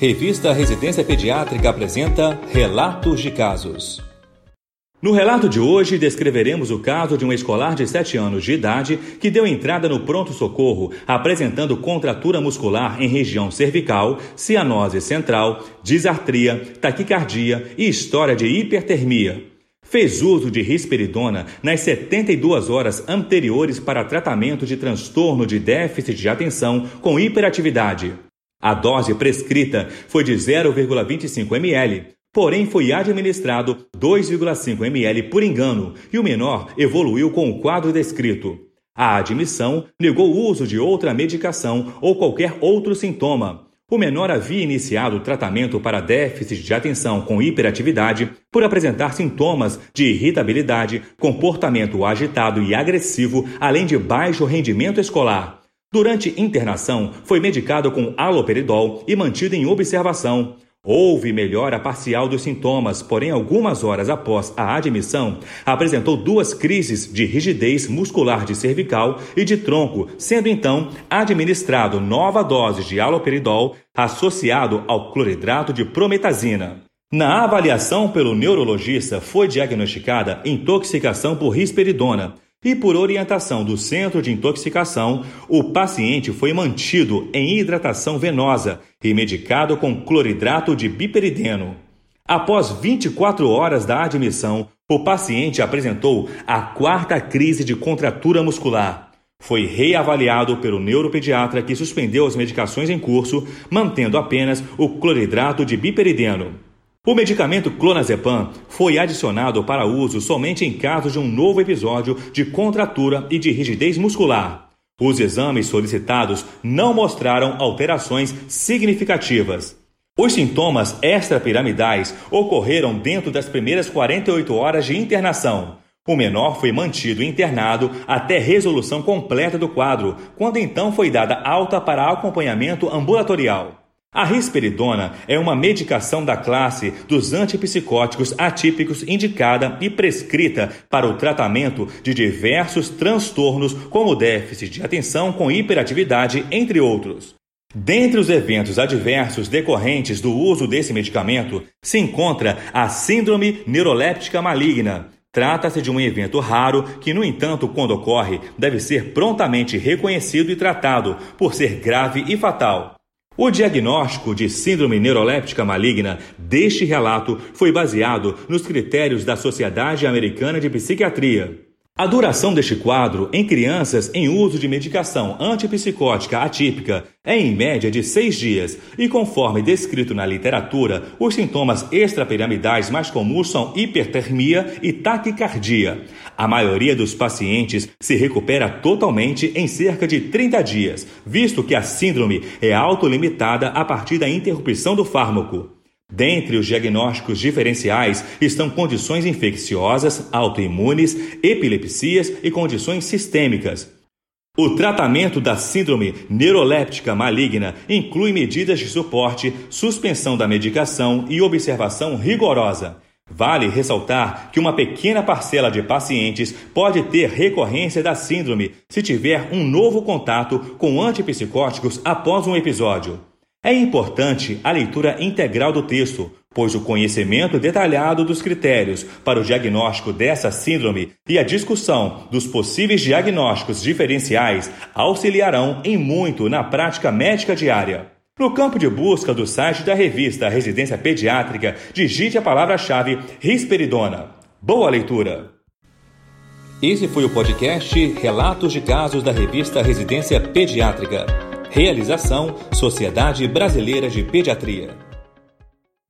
Revista Residência Pediátrica apresenta Relatos de Casos. No relato de hoje, descreveremos o caso de um escolar de 7 anos de idade que deu entrada no pronto-socorro apresentando contratura muscular em região cervical, cianose central, disartria, taquicardia e história de hipertermia. Fez uso de risperidona nas 72 horas anteriores para tratamento de transtorno de déficit de atenção com hiperatividade. A dose prescrita foi de 0,25 ml, porém foi administrado 2,5 ml por engano e o menor evoluiu com o quadro descrito. A admissão negou o uso de outra medicação ou qualquer outro sintoma. O menor havia iniciado tratamento para déficit de atenção com hiperatividade por apresentar sintomas de irritabilidade, comportamento agitado e agressivo, além de baixo rendimento escolar. Durante internação, foi medicado com aloperidol e mantido em observação. Houve melhora parcial dos sintomas, porém, algumas horas após a admissão, apresentou duas crises de rigidez muscular de cervical e de tronco, sendo então administrado nova dose de aloperidol associado ao cloridrato de prometazina. Na avaliação pelo neurologista, foi diagnosticada intoxicação por risperidona e por orientação do centro de intoxicação, o paciente foi mantido em hidratação venosa e medicado com cloridrato de biperideno. Após 24 horas da admissão, o paciente apresentou a quarta crise de contratura muscular. Foi reavaliado pelo neuropediatra que suspendeu as medicações em curso, mantendo apenas o cloridrato de biperideno. O medicamento clonazepam foi adicionado para uso somente em caso de um novo episódio de contratura e de rigidez muscular. Os exames solicitados não mostraram alterações significativas. Os sintomas extrapiramidais ocorreram dentro das primeiras 48 horas de internação. O menor foi mantido internado até resolução completa do quadro, quando então foi dada alta para acompanhamento ambulatorial. A risperidona é uma medicação da classe dos antipsicóticos atípicos indicada e prescrita para o tratamento de diversos transtornos como déficit de atenção com hiperatividade, entre outros. Dentre os eventos adversos decorrentes do uso desse medicamento se encontra a síndrome neuroléptica maligna. Trata-se de um evento raro que, no entanto, quando ocorre, deve ser prontamente reconhecido e tratado por ser grave e fatal. O diagnóstico de síndrome neuroléptica maligna deste relato foi baseado nos critérios da Sociedade Americana de Psiquiatria. A duração deste quadro em crianças em uso de medicação antipsicótica atípica é em média de seis dias e, conforme descrito na literatura, os sintomas extrapiramidais mais comuns são hipertermia e taquicardia. A maioria dos pacientes se recupera totalmente em cerca de 30 dias, visto que a síndrome é autolimitada a partir da interrupção do fármaco. Dentre os diagnósticos diferenciais estão condições infecciosas, autoimunes, epilepsias e condições sistêmicas. O tratamento da síndrome neuroléptica maligna inclui medidas de suporte, suspensão da medicação e observação rigorosa. Vale ressaltar que uma pequena parcela de pacientes pode ter recorrência da síndrome se tiver um novo contato com antipsicóticos após um episódio. É importante a leitura integral do texto, pois o conhecimento detalhado dos critérios para o diagnóstico dessa síndrome e a discussão dos possíveis diagnósticos diferenciais auxiliarão em muito na prática médica diária. No campo de busca do site da revista Residência Pediátrica, digite a palavra-chave risperidona. Boa leitura! Esse foi o podcast Relatos de Casos da revista Residência Pediátrica. Realização Sociedade Brasileira de Pediatria.